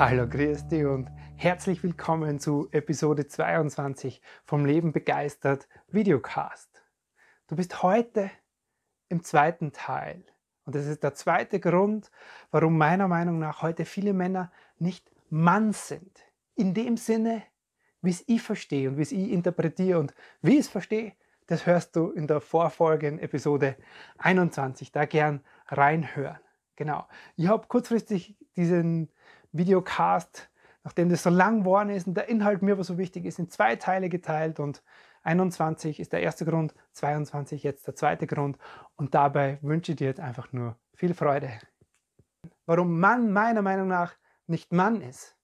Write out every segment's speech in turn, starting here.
Hallo, grüß dich und herzlich willkommen zu Episode 22 vom Leben begeistert Videocast. Du bist heute im zweiten Teil und das ist der zweite Grund, warum meiner Meinung nach heute viele Männer nicht Mann sind. In dem Sinne, wie es ich verstehe und wie es ich interpretiere und wie ich es verstehe, das hörst du in der vorfolgenden Episode 21. Da gern reinhören. Genau. Ich habe kurzfristig diesen Videocast, nachdem das so lang geworden ist und der Inhalt mir aber so wichtig ist, in zwei Teile geteilt und 21 ist der erste Grund, 22 jetzt der zweite Grund und dabei wünsche ich dir jetzt einfach nur viel Freude. Warum Mann meiner Meinung nach nicht Mann ist,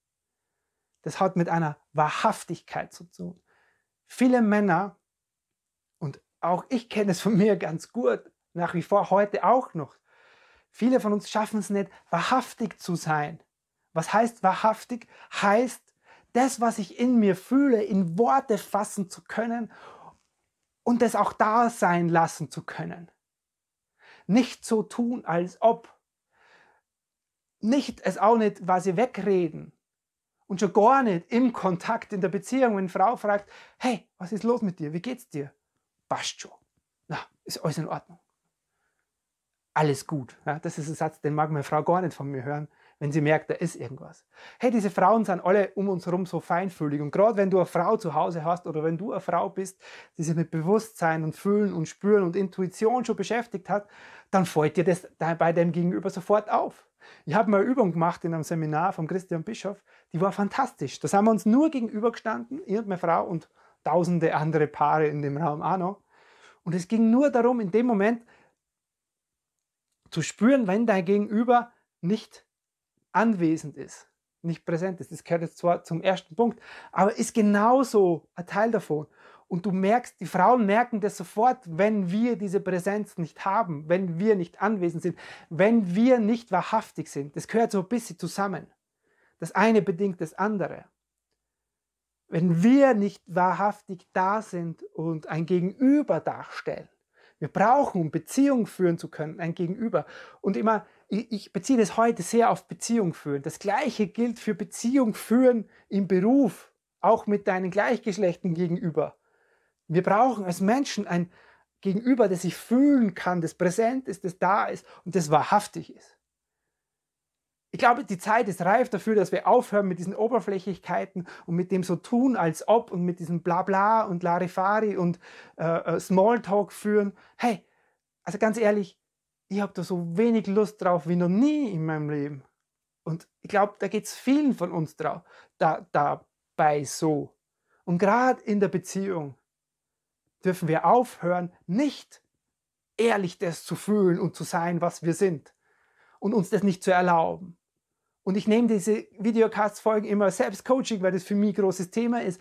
das hat mit einer Wahrhaftigkeit zu tun. Viele Männer, und auch ich kenne es von mir ganz gut, nach wie vor heute auch noch, viele von uns schaffen es nicht, wahrhaftig zu sein. Was heißt wahrhaftig? Heißt, das, was ich in mir fühle, in Worte fassen zu können und es auch da sein lassen zu können. Nicht so tun, als ob. Nicht es auch nicht quasi wegreden. Und schon gar nicht im Kontakt, in der Beziehung, wenn eine Frau fragt, hey, was ist los mit dir? Wie geht's dir? Passt schon. Na, ist alles in Ordnung. Alles gut. Ja, das ist ein Satz, den mag meine Frau gar nicht von mir hören wenn sie merkt, da ist irgendwas. Hey, diese Frauen sind alle um uns herum so feinfühlig. Und gerade wenn du eine Frau zu Hause hast oder wenn du eine Frau bist, die sich mit Bewusstsein und Fühlen und Spüren und Intuition schon beschäftigt hat, dann fällt dir das bei dem Gegenüber sofort auf. Ich habe mal eine Übung gemacht in einem Seminar von Christian Bischof, die war fantastisch. Da haben wir uns nur gegenübergestanden, ich und meine Frau und tausende andere Paare in dem Raum auch noch. Und es ging nur darum, in dem Moment zu spüren, wenn dein Gegenüber nicht anwesend ist, nicht präsent ist. Das gehört jetzt zwar zum ersten Punkt, aber ist genauso ein Teil davon. Und du merkst, die Frauen merken das sofort, wenn wir diese Präsenz nicht haben, wenn wir nicht anwesend sind, wenn wir nicht wahrhaftig sind. Das gehört so ein bisschen zusammen. Das eine bedingt das andere. Wenn wir nicht wahrhaftig da sind und ein Gegenüber darstellen, wir brauchen, um Beziehung führen zu können, ein Gegenüber. Und immer, ich, beziehe das heute sehr auf Beziehung führen. Das Gleiche gilt für Beziehung führen im Beruf, auch mit deinen Gleichgeschlechten gegenüber. Wir brauchen als Menschen ein Gegenüber, das sich fühlen kann, das präsent ist, das da ist und das wahrhaftig ist. Ich glaube, die Zeit ist reif dafür, dass wir aufhören mit diesen Oberflächlichkeiten und mit dem so tun, als ob und mit diesem Blabla und Larifari und äh, äh, Smalltalk führen. Hey, also ganz ehrlich, ich habe da so wenig Lust drauf wie noch nie in meinem Leben. Und ich glaube, da geht es vielen von uns drauf, da, dabei so. Und gerade in der Beziehung dürfen wir aufhören, nicht ehrlich das zu fühlen und zu sein, was wir sind. Und uns das nicht zu erlauben. Und ich nehme diese Videocasts-Folgen immer selbst Coaching, weil das für mich ein großes Thema ist.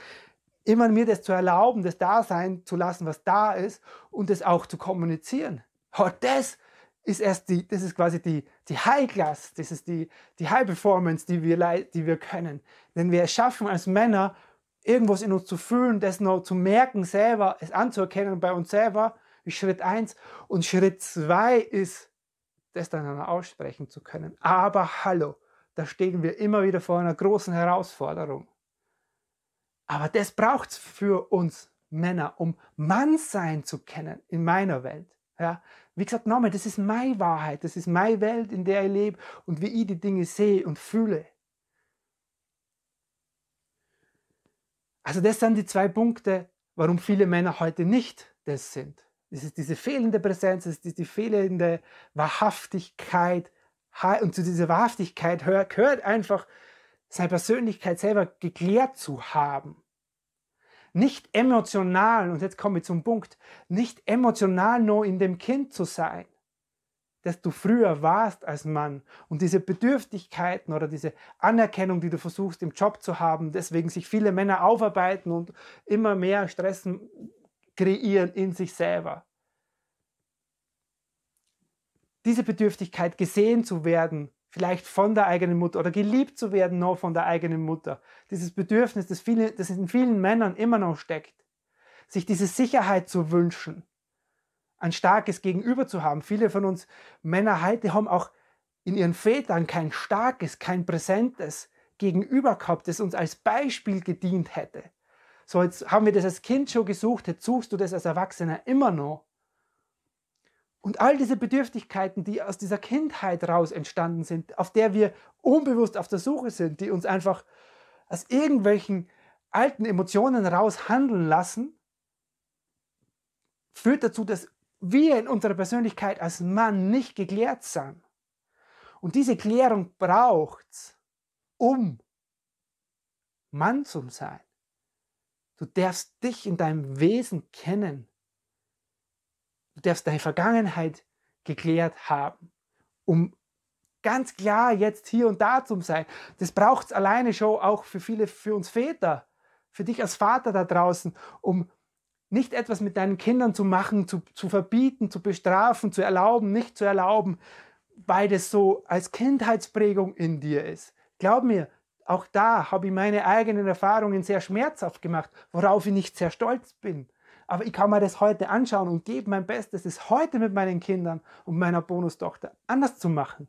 Immer mir das zu erlauben, das da sein zu lassen, was da ist und das auch zu kommunizieren. Oh, das ist erst die, das ist quasi die, die High Class, das ist die, die High Performance, die wir, die wir können. Denn wir schaffen als Männer, irgendwas in uns zu fühlen, das noch zu merken selber, es anzuerkennen bei uns selber, ist Schritt eins. Und Schritt zwei ist, das dann aussprechen zu können. Aber hallo, da stehen wir immer wieder vor einer großen Herausforderung. Aber das braucht es für uns Männer, um Mann sein zu können in meiner Welt. Ja, wie gesagt, nochmal, das ist meine Wahrheit, das ist meine Welt, in der ich lebe und wie ich die Dinge sehe und fühle. Also das sind die zwei Punkte, warum viele Männer heute nicht das sind. Das ist diese fehlende Präsenz, das ist die fehlende Wahrhaftigkeit, und zu dieser Wahrhaftigkeit gehört einfach, seine Persönlichkeit selber geklärt zu haben. Nicht emotional, und jetzt komme ich zum Punkt, nicht emotional nur in dem Kind zu sein. das du früher warst als Mann und diese Bedürftigkeiten oder diese Anerkennung, die du versuchst im Job zu haben, deswegen sich viele Männer aufarbeiten und immer mehr Stress kreieren in sich selber. Diese Bedürftigkeit, gesehen zu werden, vielleicht von der eigenen Mutter oder geliebt zu werden noch von der eigenen Mutter, dieses Bedürfnis, das, viele, das in vielen Männern immer noch steckt, sich diese Sicherheit zu wünschen, ein starkes Gegenüber zu haben. Viele von uns Männer heute haben auch in ihren Vätern kein starkes, kein präsentes Gegenüber gehabt, das uns als Beispiel gedient hätte. So, jetzt haben wir das als Kind schon gesucht, jetzt suchst du das als Erwachsener immer noch. Und all diese Bedürftigkeiten, die aus dieser Kindheit raus entstanden sind, auf der wir unbewusst auf der Suche sind, die uns einfach aus irgendwelchen alten Emotionen raus handeln lassen, führt dazu, dass wir in unserer Persönlichkeit als Mann nicht geklärt sind. Und diese Klärung braucht es, um Mann zu sein. Du darfst dich in deinem Wesen kennen. Du darfst deine Vergangenheit geklärt haben, um ganz klar jetzt hier und da zu sein. Das braucht es alleine schon auch für viele, für uns Väter, für dich als Vater da draußen, um nicht etwas mit deinen Kindern zu machen, zu, zu verbieten, zu bestrafen, zu erlauben, nicht zu erlauben, weil das so als Kindheitsprägung in dir ist. Glaub mir, auch da habe ich meine eigenen Erfahrungen sehr schmerzhaft gemacht, worauf ich nicht sehr stolz bin. Aber ich kann mir das heute anschauen und gebe mein Bestes, es heute mit meinen Kindern und meiner Bonustochter anders zu machen.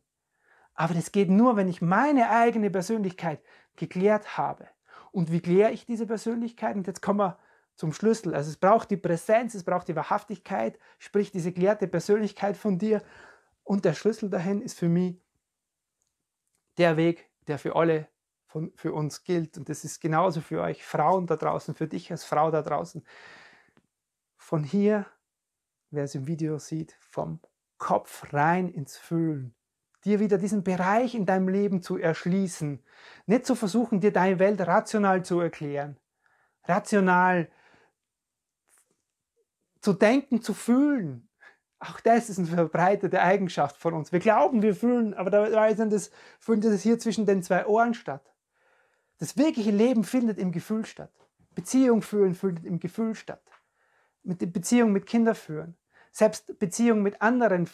Aber das geht nur, wenn ich meine eigene Persönlichkeit geklärt habe. Und wie kläre ich diese Persönlichkeit? Und jetzt kommen wir zum Schlüssel. Also es braucht die Präsenz, es braucht die Wahrhaftigkeit, sprich diese klärte Persönlichkeit von dir. Und der Schlüssel dahin ist für mich der Weg, der für alle von, für uns gilt. Und das ist genauso für euch Frauen da draußen, für dich als Frau da draußen. Von hier, wer es im Video sieht, vom Kopf rein ins Fühlen. Dir wieder diesen Bereich in deinem Leben zu erschließen. Nicht zu versuchen, dir deine Welt rational zu erklären. Rational zu denken, zu fühlen. Auch das ist eine verbreitete Eigenschaft von uns. Wir glauben, wir fühlen, aber dabei sind das, findet das hier zwischen den zwei Ohren statt. Das wirkliche Leben findet im Gefühl statt. Beziehung führen findet im Gefühl statt. Mit Beziehung mit Kindern führen. Selbst Beziehung mit anderen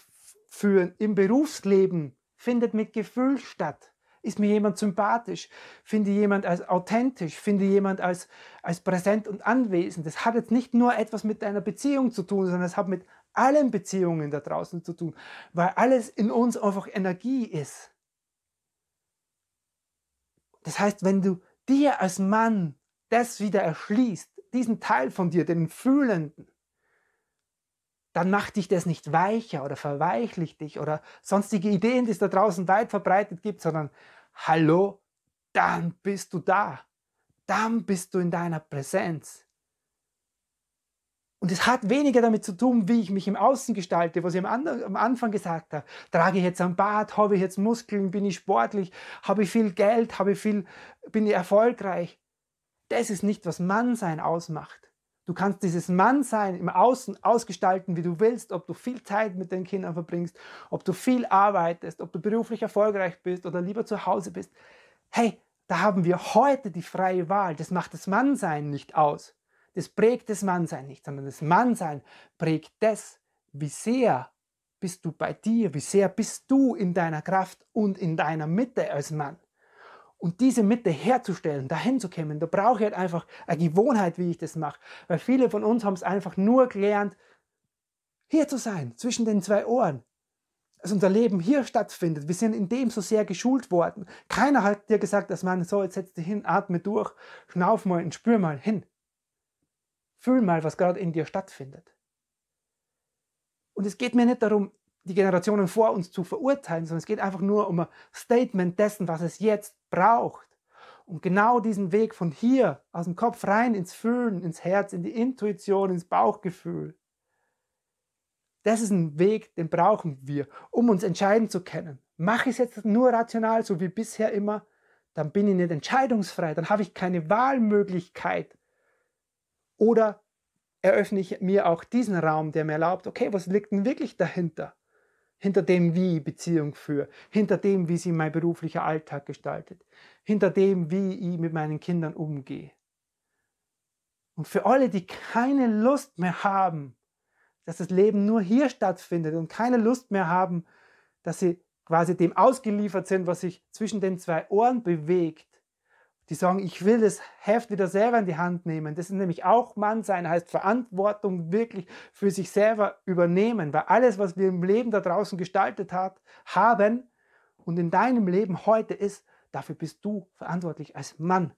führen im Berufsleben findet mit Gefühl statt. Ist mir jemand sympathisch? Finde jemand als authentisch? Finde jemand als, als präsent und anwesend? Das hat jetzt nicht nur etwas mit deiner Beziehung zu tun, sondern es hat mit allen Beziehungen da draußen zu tun, weil alles in uns einfach Energie ist. Das heißt, wenn du dir als Mann das wieder erschließt, diesen Teil von dir, den Fühlenden, dann macht dich das nicht weicher oder verweichlicht dich oder sonstige Ideen, die es da draußen weit verbreitet gibt, sondern hallo, dann bist du da. Dann bist du in deiner Präsenz. Und es hat weniger damit zu tun, wie ich mich im Außen gestalte, was ich am, Anfang gesagt habe. Trage ich jetzt ein Bart, habe ich jetzt Muskeln, bin ich sportlich, habe ich viel Geld, habe ich viel, bin ich erfolgreich. Das ist nicht, was Mannsein ausmacht. Du kannst dieses Mannsein im Außen ausgestalten, wie du willst, ob du viel Zeit mit den Kindern verbringst, ob du viel arbeitest, ob du beruflich erfolgreich bist oder lieber zu Hause bist. Hey, da haben wir heute die freie Wahl. Das macht das Mannsein nicht aus. Das prägt das Mannsein nicht, sondern das Mannsein prägt das, wie sehr bist du bei dir, wie sehr bist du in deiner Kraft und in deiner Mitte als Mann. Und diese Mitte herzustellen, dahin zu kommen, da brauche ich halt einfach eine Gewohnheit, wie ich das mache. Weil viele von uns haben es einfach nur gelernt, hier zu sein, zwischen den zwei Ohren. Dass unser Leben hier stattfindet. Wir sind in dem so sehr geschult worden. Keiner hat dir gesagt, dass man so, jetzt setz dich hin, atme durch, schnauf mal und spür mal hin. Fühl mal, was gerade in dir stattfindet. Und es geht mir nicht darum, die Generationen vor uns zu verurteilen, sondern es geht einfach nur um ein Statement dessen, was es jetzt braucht. Und genau diesen Weg von hier aus dem Kopf rein ins Fühlen, ins Herz, in die Intuition, ins Bauchgefühl. Das ist ein Weg, den brauchen wir, um uns entscheiden zu können. Mache ich es jetzt nur rational, so wie bisher immer, dann bin ich nicht entscheidungsfrei, dann habe ich keine Wahlmöglichkeit. Oder eröffne ich mir auch diesen Raum, der mir erlaubt, okay, was liegt denn wirklich dahinter? Hinter dem, wie ich Beziehung führe, hinter dem, wie sie mein beruflicher Alltag gestaltet, hinter dem, wie ich mit meinen Kindern umgehe. Und für alle, die keine Lust mehr haben, dass das Leben nur hier stattfindet und keine Lust mehr haben, dass sie quasi dem ausgeliefert sind, was sich zwischen den zwei Ohren bewegt, die sagen, ich will das Heft wieder selber in die Hand nehmen. Das ist nämlich auch Mann sein, heißt Verantwortung wirklich für sich selber übernehmen, weil alles, was wir im Leben da draußen gestaltet hat, haben und in deinem Leben heute ist, dafür bist du verantwortlich als Mann.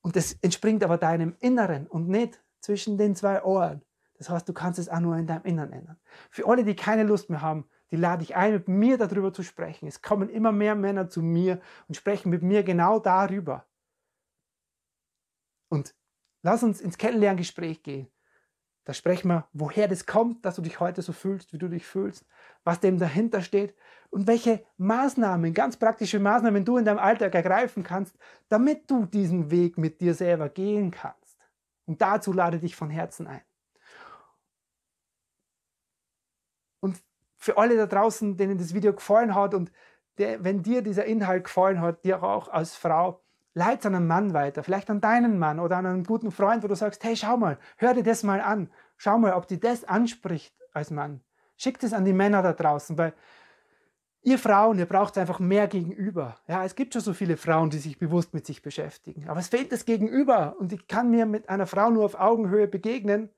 Und das entspringt aber deinem Inneren und nicht zwischen den zwei Ohren. Das heißt, du kannst es auch nur in deinem Inneren ändern. Für alle, die keine Lust mehr haben, die lade ich ein, mit mir darüber zu sprechen. Es kommen immer mehr Männer zu mir und sprechen mit mir genau darüber. Und lass uns ins Kennenlerngespräch gehen. Da sprechen wir, woher das kommt, dass du dich heute so fühlst, wie du dich fühlst, was dem dahinter steht und welche Maßnahmen, ganz praktische Maßnahmen du in deinem Alltag ergreifen kannst, damit du diesen Weg mit dir selber gehen kannst. Und dazu lade dich von Herzen ein. Und für alle da draußen, denen das Video gefallen hat und der, wenn dir dieser Inhalt gefallen hat, dir auch als Frau, Leid an einen Mann weiter, vielleicht an deinen Mann oder an einen guten Freund, wo du sagst, hey, schau mal, hör dir das mal an. Schau mal, ob dir das anspricht als Mann. Schick es an die Männer da draußen, weil ihr Frauen, ihr braucht einfach mehr Gegenüber. Ja, es gibt schon so viele Frauen, die sich bewusst mit sich beschäftigen. Aber es fehlt das Gegenüber und ich kann mir mit einer Frau nur auf Augenhöhe begegnen,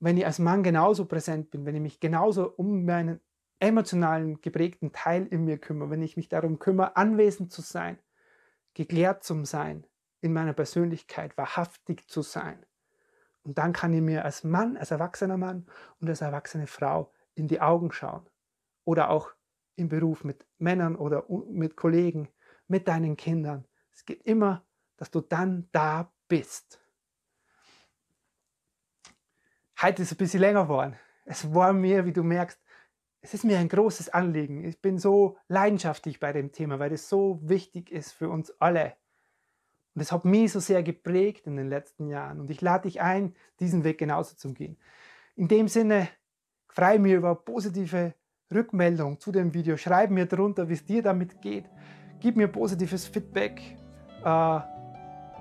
wenn ich als Mann genauso präsent bin, wenn ich mich genauso um meinen emotionalen, geprägten Teil in mir kümmere, wenn ich mich darum kümmere, anwesend zu sein, geklärt zu sein, in meiner Persönlichkeit wahrhaftig zu sein. Und dann kann ich mir als Mann, als erwachsener Mann und als erwachsene Frau in die Augen schauen. Oder auch im Beruf mit Männern oder mit Kollegen, mit deinen Kindern. Es geht immer, dass du dann da bist. Heute ist es ein bisschen länger geworden. Es war mir, wie du merkst, es ist mir ein großes Anliegen. Ich bin so leidenschaftlich bei dem Thema, weil es so wichtig ist für uns alle. Und es hat mich so sehr geprägt in den letzten Jahren. Und ich lade dich ein, diesen Weg genauso zu gehen. In dem Sinne freue ich mich über positive Rückmeldung zu dem Video. Schreib mir drunter, wie es dir damit geht. Gib mir positives Feedback äh,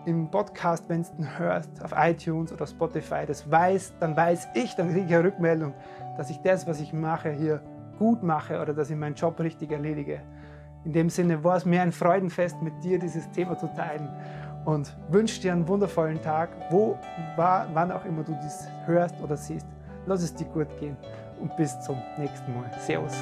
im Podcast, wenn du es hörst, auf iTunes oder Spotify. Das weiß, dann weiß ich, dann kriege ich eine Rückmeldung, dass ich das, was ich mache, hier gut mache oder dass ich meinen Job richtig erledige. In dem Sinne war es mir ein Freudenfest, mit dir dieses Thema zu teilen und wünsche dir einen wundervollen Tag, wo, war, wann auch immer du dies hörst oder siehst. Lass es dir gut gehen und bis zum nächsten Mal. Servus.